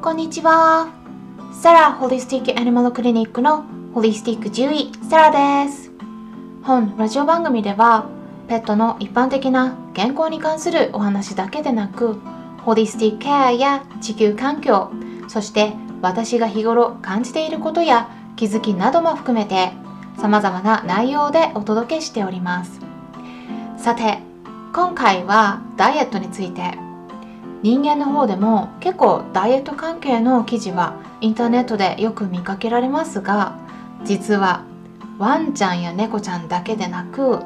こんにちは。サラホリスティックアニマルクリニックのホリスティック獣医サラです。本ラジオ番組ではペットの一般的な健康に関するお話だけでなくホリスティックケアや地球環境そして私が日頃感じていることや気づきなども含めて様々な内容でお届けしておりますさて今回はダイエットについて人間の方でも結構ダイエット関係の記事はインターネットでよく見かけられますが実はワンちゃんや猫ちゃんだけでなくフ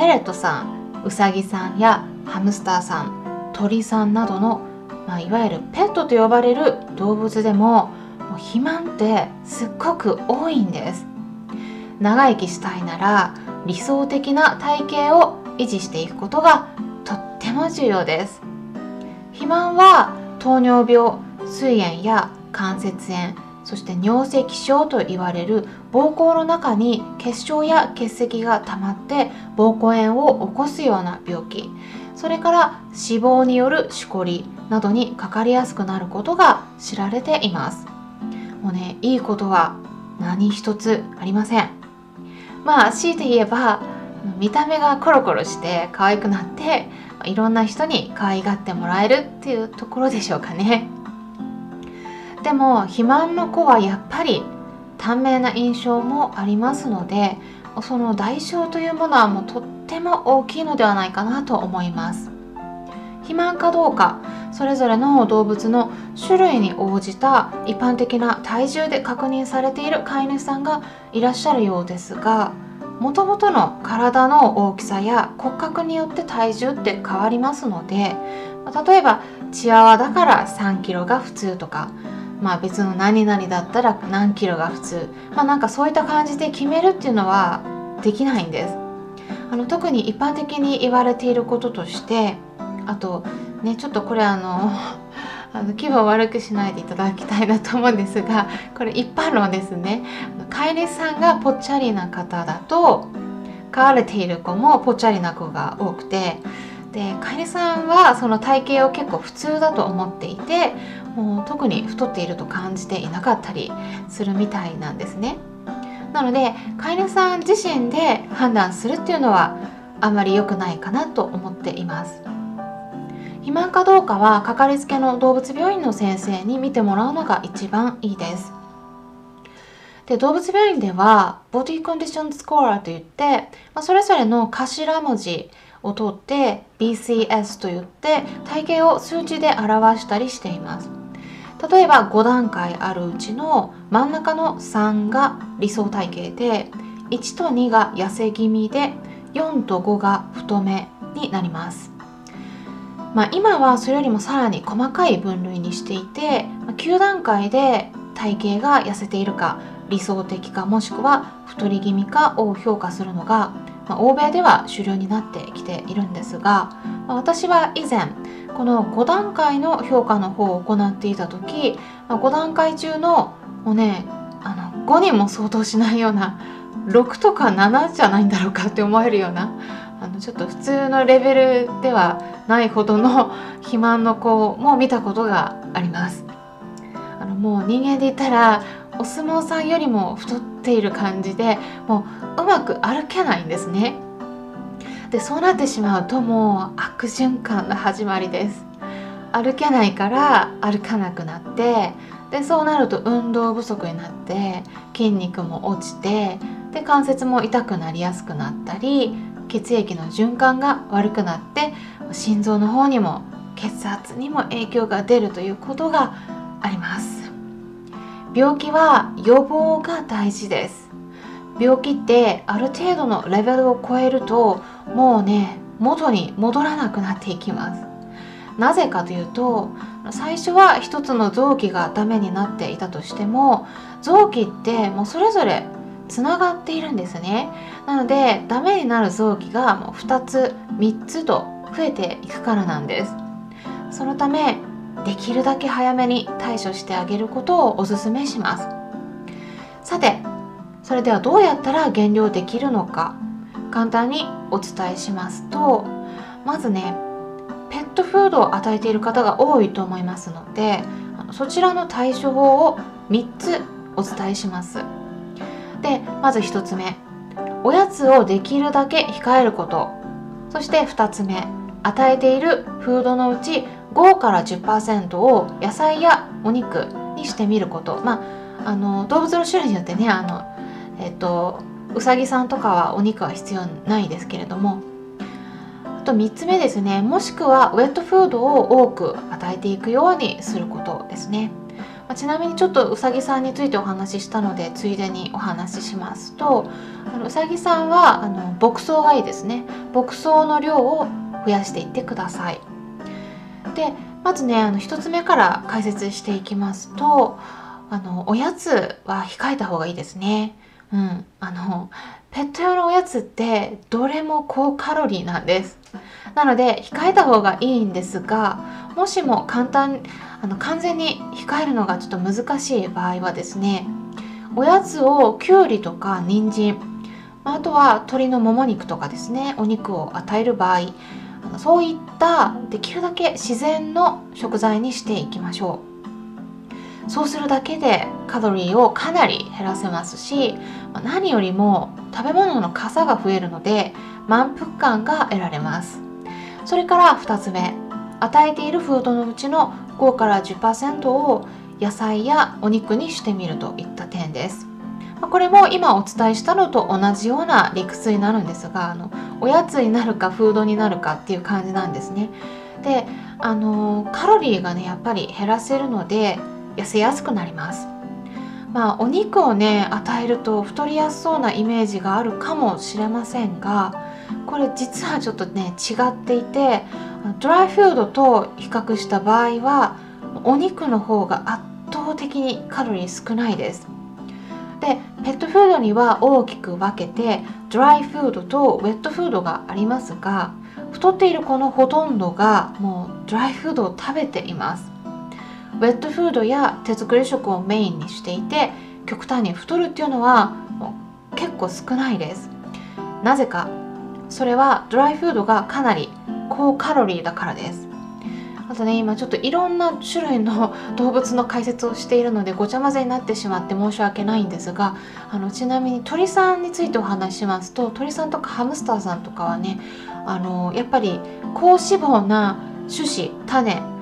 ェレットさんウサギさんやハムスターさん鳥さんなどの、まあ、いわゆるペットと呼ばれる動物でも肥満ってすっごく多いんです。長生きしたいなら理想的な体型を維持していくことがとっても重要です。肥満は糖尿病膵炎や関節炎そして尿石症と言われる膀胱の中に結晶や結石が溜まって膀胱炎を起こすような病気。それから脂肪によるしこりなどにかかりやすくなることが知られています。もうねいいことは何一つありません。まあ強いて言えば見た目がコロコロして可愛くなっていろんな人に可愛がってもらえるっていうところでしょうかね。でも肥満の子はやっぱり短命な印象もありますのでその代償というものはもうとっても大きいのではないかなと思います。肥満かどうかそれぞれの動物の種類に応じた一般的な体重で確認されている飼い主さんがいらっしゃるようですがもともとの体の大きさや骨格によって体重って変わりますので例えばチワワだから3キロが普通とかまあ別の何々だったら何キロが普通まあなんかそういった感じで決めるっていうのはできないんです。あの特に一般的に言われていることとしてあとねちょっとこれあのあの気分を悪くしないでいただきたいなと思うんですがこれ一般論ですね。飼い主さんがぽっちゃりな方だと飼われている子もぽっちゃりな子が多くてで飼い主さんはその体型を結構普通だと思っていてもう特に太っていると感じていなかったりするみたいなんですね。なので飼い主さん自身で判断するっていうのはあまり良くないかなと思っています。肥満かどうかはかかりつけの動物病院の先生に見てもらうのが一番いいです。で動物病院ではボディコンディションスコアといって、まあ、それぞれの頭文字を取って BCS といって体型を数値で表したりしています。例えば5段階あるうちの真ん中の3が理想体型で1と2が痩せ気味で4と5が太めになります。まあ、今はそれよりもさらに細かい分類にしていて9段階で体型が痩せているか理想的かもしくは太り気味かを評価するのが、まあ、欧米では主流になってきているんですが、まあ、私は以前この5段階の評価の方を行っていた時、まあ、5段階中のもうねあの5人も相当しないような6とか7じゃないんだろうかって思えるようなあのちょっと普通のレベルではないほどの肥満の子も見たことがあります。あのもう人間で言ったらお相撲さんよりも太っている感じでもううまく歩けないんですね。でそうなってしまうともう悪循環の始まりです。歩けないから歩かなくなってでそうなると運動不足になって筋肉も落ちてで関節も痛くなりやすくなったり血液の循環が悪くなって心臓の方にも血圧にも影響が出るということがあります。病気は予防が大事です。病気ってある程度のレベルを超えるともうね元に戻らなくなっていきます。なぜかというと最初は一つの臓器がダメになっていたとしても臓器ってもうそれぞれつながっているんですね。なのでダメになる臓器がもう2つ3つと増えていくからなんです。そのためできるだけ早めに対処してあげることをおすすめします。さてそれではどうやったら減量できるのか簡単にお伝えしますとまずねペットフードを与えている方が多いと思いますのでそちらの対処法を3つお伝えします。でまず1つ目。おやつをできるだけ控えること。そして2つ目。与えているフードのうち5から10%を野菜やお肉にしてみること。まああの動物の種類によってねあのえっとうさぎさんとかはお肉は必要ないですけれども。あと3つ目ですね。もしくはウェットフードを多く与えていくようにすることですね。まちなみにちょっとうさぎさんについてお話ししたのでついでにお話ししますとあのうさぎさんはあの牧草がいいですね。牧草の量を増やしていってください。でまずねあの1つ目から解説していきますとあのおやつは控えた方がいいですね。うん。あのペット用のおやつってどれも高カロリーなんです。なので控えた方がいいんですがもしも簡単あの完全に控えるのがちょっと難しい場合はですねおやつをきゅうりとか人参あとは鶏のもも肉とかですねお肉を与える場合そういったできるだけ自然の食材にしていきましょう。そうするだけでカロリーをかなり減らせますし何よりも食べ物のかさが増えるので満腹感が得られます。それから2つ目与えているフードのうちの5から10%を野菜やお肉にしてみるといった点です。これも今お伝えしたのと同じような理屈になるんですがあのおやつになるかフードになるかっていう感じなんですね。であのカロリーがねやっぱり減らせるので痩せやすくなります。まあお肉をね与えると太りやすそうなイメージがあるかもしれませんがこれ実はちょっとね違っていてドライフードと比較した場合はお肉の方が圧倒的にカロリー少ないです。でペットフードには大きく分けてドライフードとウェットフードがありますが太っている子のほとんどがもうドライフードを食べています。ウェットフードや手作り食をメインにしていて極端に太るっていうのはもう結構少ないです。なぜかそれはドライフードがかなり高カロリーだからです。あとね今ちょっといろんな種類の 動物の解説をしているのでごちゃ混ぜになってしまって申し訳ないんですがあのちなみに鳥さんについてお話ししますと鳥さんとかハムスターさんとかはねあのやっぱり高脂肪な種子種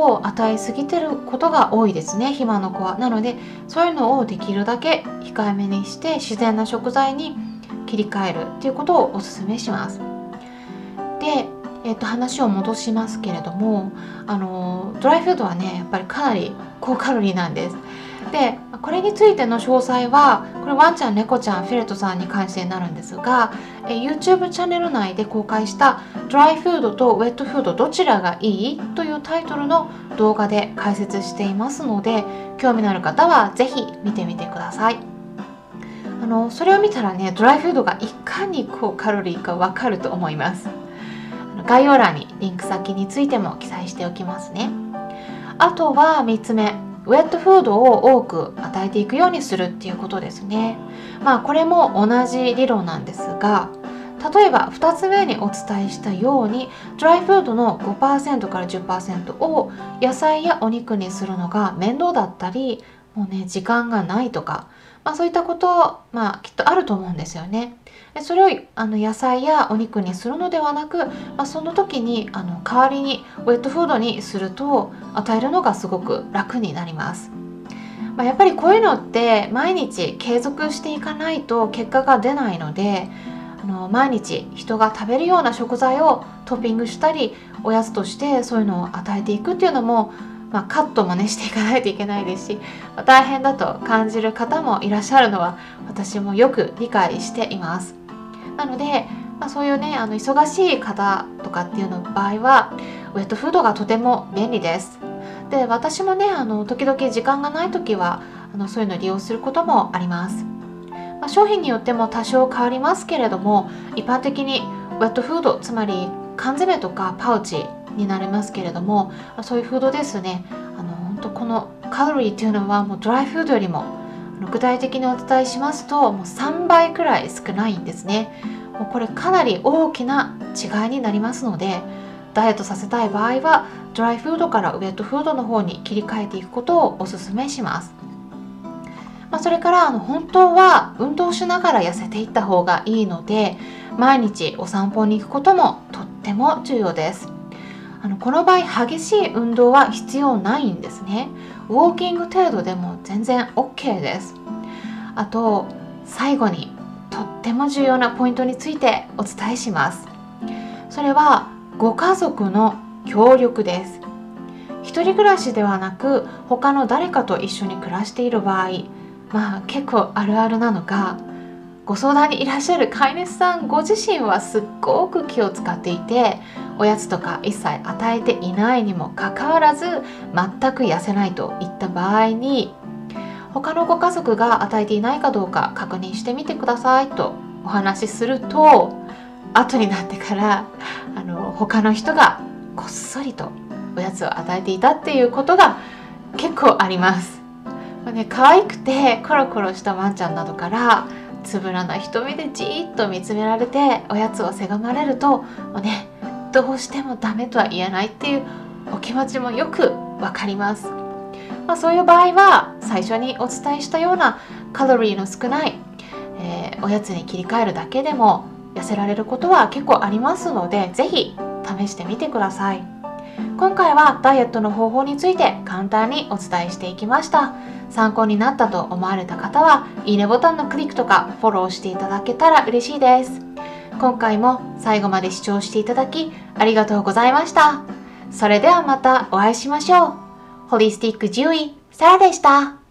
を与えすぎてることが多いですね肥満の子は。なのでそういうのをできるだけ控えめにして自然な食材に切り替えるっていうことをおすすめします。でえっと、話を戻しますけれどもあのドライフードはねやっぱりかなり高カロリーなんです。でこれについての詳細はこれワンちゃん猫ちゃんフェレットさんに関してになるんですがえ YouTube チャンネル内で公開した「ドライフードとウェットフードどちらがいい?」というタイトルの動画で解説していますので興味のある方は是非見てみてください。あのそれを見たらねドライフードがいかに高カロリーかわかると思います。概要欄にリンク先についても記載しておきますね。あとは3つ目。ウェットフードを多く与えていくようにするっていうことですね。まあこれも同じ理論なんですが例えば2つ目にお伝えしたようにドライフードの5%から10%を野菜やお肉にするのが面倒だったりもうね時間がないとか、まあ、そういったことまあきっとあると思うんですよね。それをあの野菜やお肉にするのではなく、まあ、その時にあの代わりにウェットフードにすると与えるのがすごく楽になります。まあ、やっぱりこういうのって毎日継続していかないと結果が出ないのであの毎日人が食べるような食材をトッピングしたりおやつとしてそういうのを与えていくっていうのも、まあ、カットもねしていかないといけないですし、大変だと感じる方もいらっしゃるのは私もよく理解しています。なので、まあ、そういうねあの忙しい方とかっていうの場合はウェットフードがとても便利です。で私もねあの時々時間がない時はあのそういうのを利用することもあります。まあ、商品によっても多少変わりますけれども一般的にウェットフードつまり缶詰とかパウチになりますけれどもそういうフードですね。あの本当このカロリーっていうのはもうドライフードよりも具体的にお伝えしますともう3倍くらい少ないんですね。もうこれかなり大きな違いになりますのでダイエットさせたい場合はドライフードからウェットフードの方に切り替えていくことをおすすめします。まあ、それからあの本当は運動しながら痩せていった方がいいので毎日お散歩に行くこともとっても重要です。あのこの場合激しい運動は必要ないんですね。ウォーキング程度でも全然 OK です。あと最後にとっても重要なポイントについてお伝えします。それはご家族の協力です。一人暮らしではなく他の誰かと一緒に暮らしている場合まあ結構あるあるなのがご相談にいらっしゃる飼い主さんご自身はすっごく気を使っていておやつとか一切与えていないにもかかわらず全く痩せないといった場合に他のご家族が与えていないかどうか確認してみてくださいとお話しすると後になってからあの他の人がこっそりとおやつを与えていたっていうことが結構あります。まあね、可愛くてコロコロしたワンちゃんなどからつぶらな瞳でじーっと見つめられておやつをせがまれると、まあね、どうしてもダメとは言えないっていうお気持ちもよくわかります、まあ、そういう場合は最初にお伝えしたようなカロリーの少ない、えー、おやつに切り替えるだけでも痩せられることは結構ありますので是非試してみてください。今回はダイエットの方法について簡単にお伝えしていきました。参考になったと思われた方はいいねボタンのクリックとかフォローしていただけたら嬉しいです。今回も最後まで視聴していただきありがとうございました。それではまたお会いしましょう。ホリスティック獣医サラでした。